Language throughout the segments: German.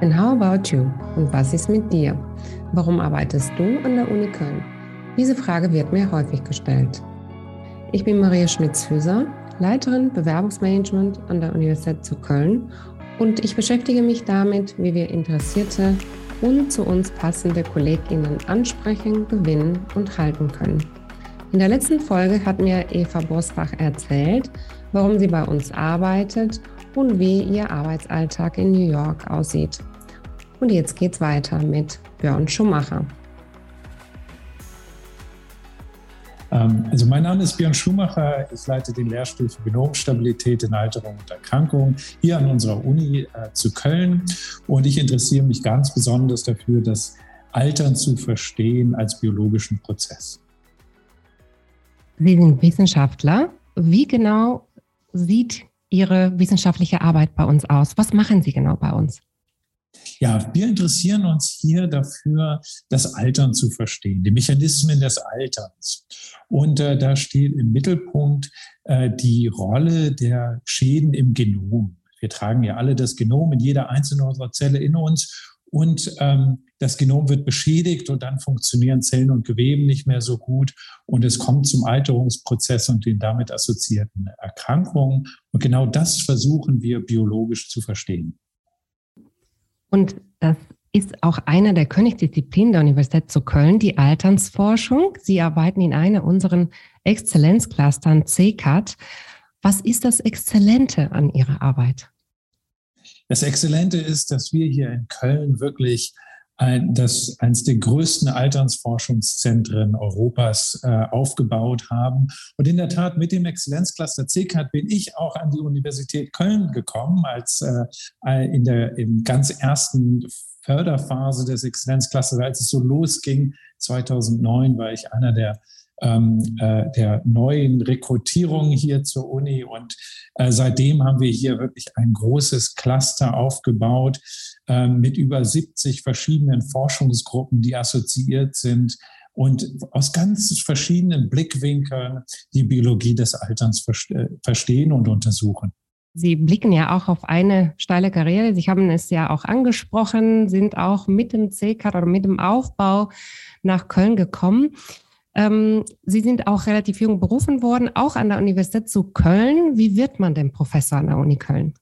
And how about you? Und was ist mit dir? Warum arbeitest du an der Uni Köln? Diese Frage wird mir häufig gestellt. Ich bin Maria Schmitz-Hüser, Leiterin Bewerbungsmanagement an der Universität zu Köln und ich beschäftige mich damit, wie wir interessierte und zu uns passende KollegInnen ansprechen, gewinnen und halten können. In der letzten Folge hat mir Eva Bosbach erzählt, warum sie bei uns arbeitet und wie ihr Arbeitsalltag in New York aussieht. Und jetzt geht's weiter mit Björn Schumacher. Ähm, also mein Name ist Björn Schumacher. Ich leite den Lehrstuhl für Genomstabilität in Alterung und Erkrankung hier an unserer Uni äh, zu Köln. Und ich interessiere mich ganz besonders dafür, das Altern zu verstehen als biologischen Prozess. Sie sind Wissenschaftler. Wie genau sieht Ihre wissenschaftliche Arbeit bei uns aus? Was machen Sie genau bei uns? Ja, wir interessieren uns hier dafür, das Altern zu verstehen, die Mechanismen des Alterns. Und äh, da steht im Mittelpunkt äh, die Rolle der Schäden im Genom. Wir tragen ja alle das Genom in jeder einzelnen unserer Zelle in uns. Und ähm, das Genom wird beschädigt und dann funktionieren Zellen und Geweben nicht mehr so gut und es kommt zum Alterungsprozess und den damit assoziierten Erkrankungen. Und genau das versuchen wir biologisch zu verstehen. Und das ist auch eine der Königsdisziplinen der Universität zu Köln, die Alternsforschung. Sie arbeiten in einer unserer Exzellenzclustern CCAT. Was ist das Exzellente an Ihrer Arbeit? Das Exzellente ist, dass wir hier in Köln wirklich ein, das eines der größten Alternsforschungszentren Europas äh, aufgebaut haben. Und in der Tat mit dem Exzellenzcluster CCAT bin ich auch an die Universität Köln gekommen, als äh, in der im ganz ersten Förderphase des Exzellenzclusters, als es so losging. 2009 war ich einer der ähm, äh, der neuen Rekrutierung hier zur Uni. Und äh, seitdem haben wir hier wirklich ein großes Cluster aufgebaut äh, mit über 70 verschiedenen Forschungsgruppen, die assoziiert sind und aus ganz verschiedenen Blickwinkeln die Biologie des Alterns äh, verstehen und untersuchen. Sie blicken ja auch auf eine steile Karriere. Sie haben es ja auch angesprochen, sind auch mit dem CCAT oder mit dem Aufbau nach Köln gekommen. Ähm, Sie sind auch relativ jung berufen worden, auch an der Universität zu Köln. Wie wird man denn Professor an der Uni Köln?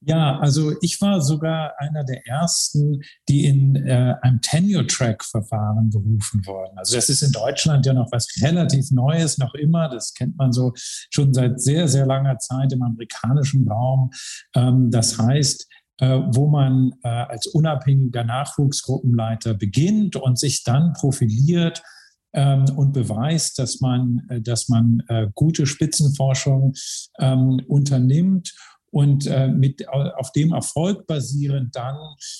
Ja, also ich war sogar einer der ersten, die in äh, einem Tenure-Track-Verfahren berufen wurden. Also das ist in Deutschland ja noch was relativ Neues, noch immer. Das kennt man so schon seit sehr, sehr langer Zeit im amerikanischen Raum. Ähm, das heißt, äh, wo man äh, als unabhängiger Nachwuchsgruppenleiter beginnt und sich dann profiliert ähm, und beweist, dass man, äh, dass man äh, gute Spitzenforschung ähm, unternimmt und äh, mit, auf dem Erfolg basierend dann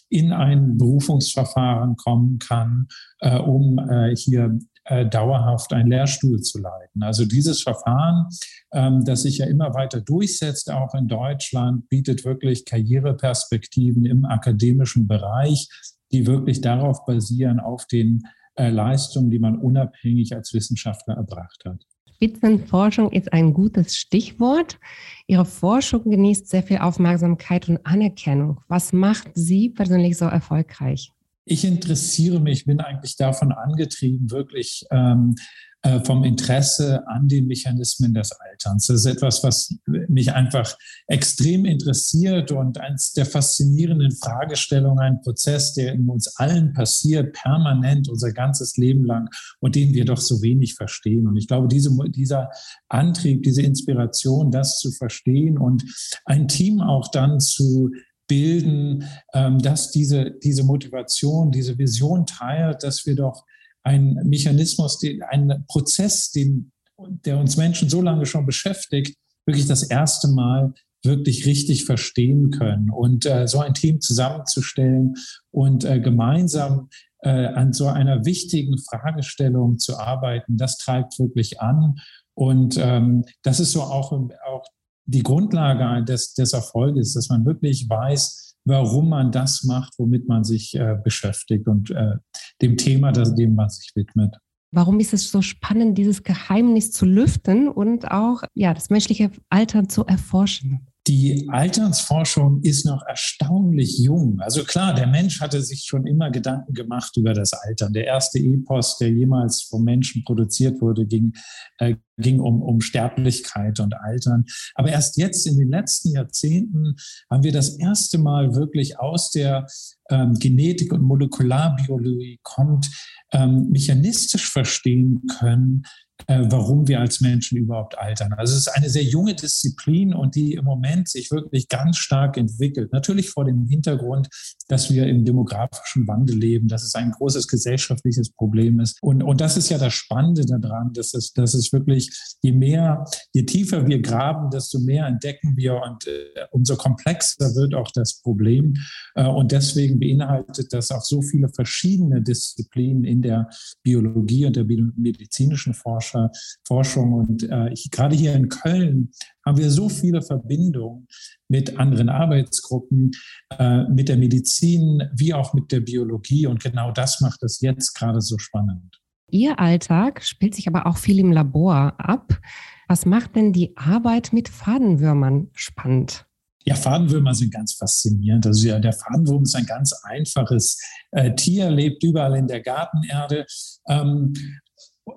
in ein Berufungsverfahren kommen kann, äh, um äh, hier äh, dauerhaft einen Lehrstuhl zu leiten. Also dieses Verfahren, ähm, das sich ja immer weiter durchsetzt, auch in Deutschland, bietet wirklich Karriereperspektiven im akademischen Bereich, die wirklich darauf basieren, auf den äh, Leistungen, die man unabhängig als Wissenschaftler erbracht hat. Spitzenforschung ist ein gutes Stichwort. Ihre Forschung genießt sehr viel Aufmerksamkeit und Anerkennung. Was macht Sie persönlich so erfolgreich? Ich interessiere mich, bin eigentlich davon angetrieben, wirklich ähm, äh, vom Interesse an den Mechanismen des Alterns. Das ist etwas, was mich einfach extrem interessiert und eines der faszinierenden Fragestellungen, ein Prozess, der in uns allen passiert, permanent unser ganzes Leben lang und den wir doch so wenig verstehen. Und ich glaube, diese, dieser Antrieb, diese Inspiration, das zu verstehen und ein Team auch dann zu bilden, ähm, dass diese, diese Motivation, diese Vision teilt, dass wir doch ein Mechanismus, ein Prozess, den, der uns Menschen so lange schon beschäftigt, wirklich das erste Mal wirklich richtig verstehen können. Und äh, so ein Team zusammenzustellen und äh, gemeinsam äh, an so einer wichtigen Fragestellung zu arbeiten, das treibt wirklich an. Und ähm, das ist so auch, auch die Grundlage des, des Erfolges, dass man wirklich weiß, warum man das macht, womit man sich äh, beschäftigt und äh, dem Thema, das, dem man sich widmet. Warum ist es so spannend, dieses Geheimnis zu lüften und auch ja, das menschliche Alter zu erforschen? Die Alternsforschung ist noch erstaunlich jung. Also klar, der Mensch hatte sich schon immer Gedanken gemacht über das Altern. Der erste Epos, der jemals vom Menschen produziert wurde, ging, äh, ging um, um Sterblichkeit und Altern. Aber erst jetzt in den letzten Jahrzehnten haben wir das erste Mal wirklich aus der ähm, Genetik und Molekularbiologie kommt, ähm, mechanistisch verstehen können, äh, warum wir als Menschen überhaupt altern. Also es ist eine sehr junge Disziplin und die im Moment sich wirklich ganz stark entwickelt. Natürlich vor dem Hintergrund, dass wir im demografischen Wandel leben, dass es ein großes gesellschaftliches Problem ist. Und, und das ist ja das Spannende daran, dass es, dass es wirklich, je mehr, je tiefer wir graben, desto mehr entdecken wir und äh, umso komplexer wird auch das Problem. Äh, und deswegen beinhaltet das auch so viele verschiedene Disziplinen in der Biologie und der medizinischen Forschung Forscher, Forschung. Und äh, ich, gerade hier in Köln haben wir so viele Verbindungen mit anderen Arbeitsgruppen, äh, mit der Medizin wie auch mit der Biologie. Und genau das macht es jetzt gerade so spannend. Ihr Alltag spielt sich aber auch viel im Labor ab. Was macht denn die Arbeit mit Fadenwürmern spannend? Ja, Fadenwürmer sind ganz faszinierend. Also ja, der Fadenwurm ist ein ganz einfaches äh, Tier, lebt überall in der Gartenerde. Ähm,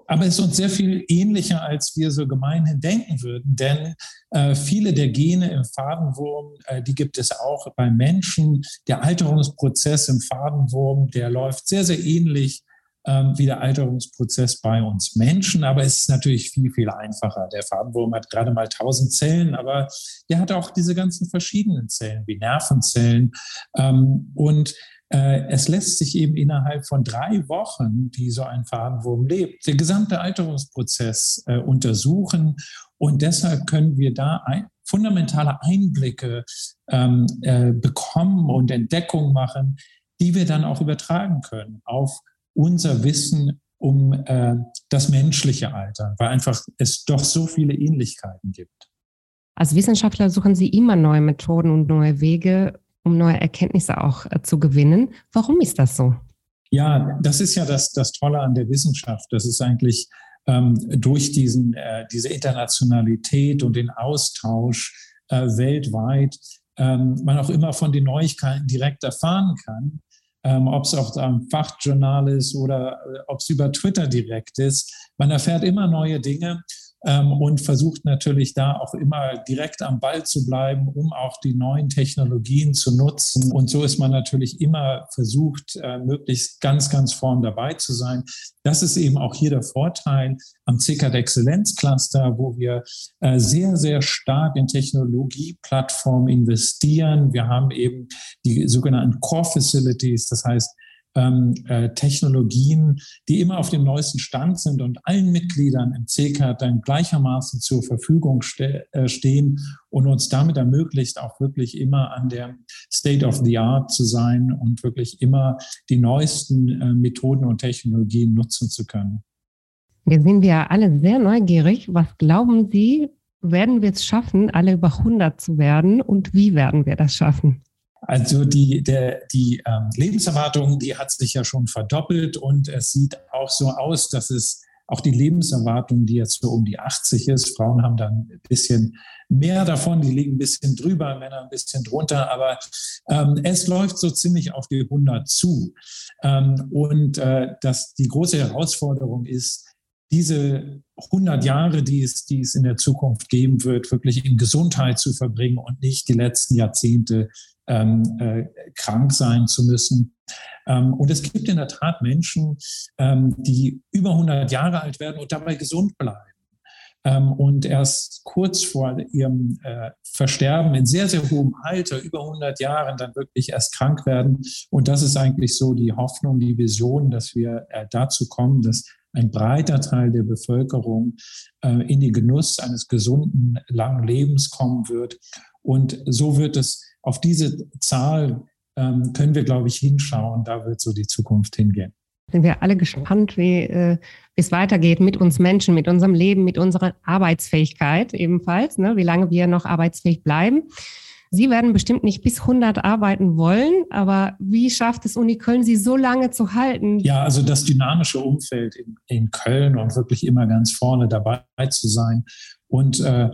aber es ist uns sehr viel ähnlicher, als wir so gemeinhin denken würden. Denn äh, viele der Gene im Fadenwurm, äh, die gibt es auch beim Menschen. Der Alterungsprozess im Fadenwurm, der läuft sehr, sehr ähnlich ähm, wie der Alterungsprozess bei uns Menschen. Aber es ist natürlich viel, viel einfacher. Der Fadenwurm hat gerade mal 1000 Zellen, aber der hat auch diese ganzen verschiedenen Zellen wie Nervenzellen. Ähm, und äh, es lässt sich eben innerhalb von drei Wochen, die so ein Fadenwurm lebt, der gesamte Alterungsprozess äh, untersuchen. Und deshalb können wir da ein, fundamentale Einblicke ähm, äh, bekommen und Entdeckungen machen, die wir dann auch übertragen können auf unser Wissen um äh, das menschliche Alter, weil einfach es doch so viele Ähnlichkeiten gibt. Als Wissenschaftler suchen Sie immer neue Methoden und neue Wege, um neue Erkenntnisse auch äh, zu gewinnen. Warum ist das so? Ja, das ist ja das, das Tolle an der Wissenschaft. Das ist eigentlich ähm, durch diesen, äh, diese Internationalität und den Austausch äh, weltweit ähm, man auch immer von den Neuigkeiten direkt erfahren kann. Ähm, ob es auch am Fachjournal ist oder äh, ob es über Twitter direkt ist. Man erfährt immer neue Dinge ähm, und versucht natürlich da auch immer direkt am Ball zu bleiben, um auch die neuen Technologien zu nutzen. Und so ist man natürlich immer versucht, äh, möglichst ganz, ganz vorn dabei zu sein. Das ist eben auch hier der Vorteil am CKD Exzellenzcluster, wo wir äh, sehr, sehr stark in Technologieplattformen investieren. Wir haben eben die sogenannten Core Facilities, das heißt, ähm, äh, Technologien, die immer auf dem neuesten Stand sind und allen Mitgliedern im CK dann gleichermaßen zur Verfügung ste äh, stehen und uns damit ermöglicht, auch wirklich immer an der State of the Art zu sein und wirklich immer die neuesten äh, Methoden und Technologien nutzen zu können. Jetzt sind wir alle sehr neugierig. Was glauben Sie, werden wir es schaffen, alle über 100 zu werden und wie werden wir das schaffen? Also die, der, die ähm, Lebenserwartung, die hat sich ja schon verdoppelt und es sieht auch so aus, dass es auch die Lebenserwartung, die jetzt so um die 80 ist, Frauen haben dann ein bisschen mehr davon, die liegen ein bisschen drüber, Männer ein bisschen drunter, aber ähm, es läuft so ziemlich auf die 100 zu. Ähm, und äh, das, die große Herausforderung ist, diese 100 Jahre, die es, die es in der Zukunft geben wird, wirklich in Gesundheit zu verbringen und nicht die letzten Jahrzehnte ähm, äh, krank sein zu müssen. Ähm, und es gibt in der Tat Menschen, ähm, die über 100 Jahre alt werden und dabei gesund bleiben. Ähm, und erst kurz vor ihrem äh, Versterben in sehr, sehr hohem Alter, über 100 Jahren, dann wirklich erst krank werden. Und das ist eigentlich so die Hoffnung, die Vision, dass wir äh, dazu kommen, dass ein breiter Teil der Bevölkerung äh, in den Genuss eines gesunden, langen Lebens kommen wird. Und so wird es auf diese Zahl ähm, können wir, glaube ich, hinschauen. Da wird so die Zukunft hingehen. Sind wir alle gespannt, wie äh, es weitergeht mit uns Menschen, mit unserem Leben, mit unserer Arbeitsfähigkeit ebenfalls, ne? wie lange wir noch arbeitsfähig bleiben. Sie werden bestimmt nicht bis 100 arbeiten wollen, aber wie schafft es Uni Köln, Sie so lange zu halten? Ja, also das dynamische Umfeld in, in Köln und wirklich immer ganz vorne dabei zu sein und äh,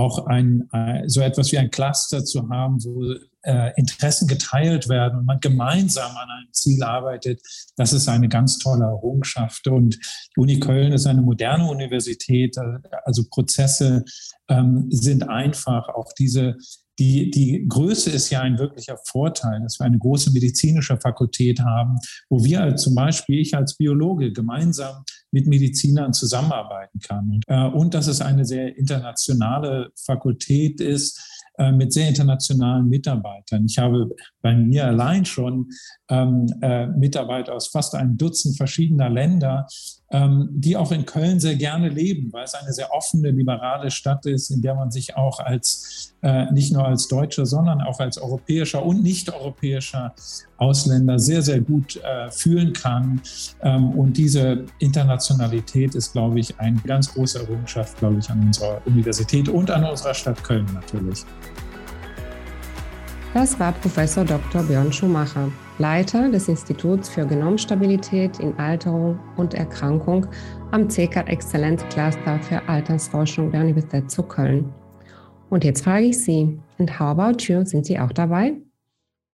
auch ein, äh, so etwas wie ein Cluster zu haben, wo äh, Interessen geteilt werden und man gemeinsam an einem Ziel arbeitet, das ist eine ganz tolle Errungenschaft. Und die Uni Köln ist eine moderne Universität, äh, also Prozesse ähm, sind einfach. Auch diese die, die Größe ist ja ein wirklicher Vorteil, dass wir eine große medizinische Fakultät haben, wo wir als zum Beispiel, ich als Biologe, gemeinsam mit Medizinern zusammenarbeiten kann. Äh, und dass es eine sehr internationale Fakultät ist, äh, mit sehr internationalen Mitarbeitern. Ich habe bei mir allein schon ähm, äh, Mitarbeiter aus fast einem Dutzend verschiedener Länder, ähm, die auch in Köln sehr gerne leben, weil es eine sehr offene, liberale Stadt ist, in der man sich auch als äh, nicht nur als Deutscher, sondern auch als europäischer und nicht-europäischer Ausländer sehr, sehr gut äh, fühlen kann. Ähm, und diese Internationalität ist, glaube ich, eine ganz große Errungenschaft, glaube ich, an unserer Universität und an unserer Stadt Köln natürlich. Das war Professor Dr. Björn Schumacher, Leiter des Instituts für Genomstabilität in Alterung und Erkrankung am CK Exzellenz Cluster für Altersforschung der Universität zu Köln. Und jetzt frage ich Sie, and how about you? Sind Sie auch dabei?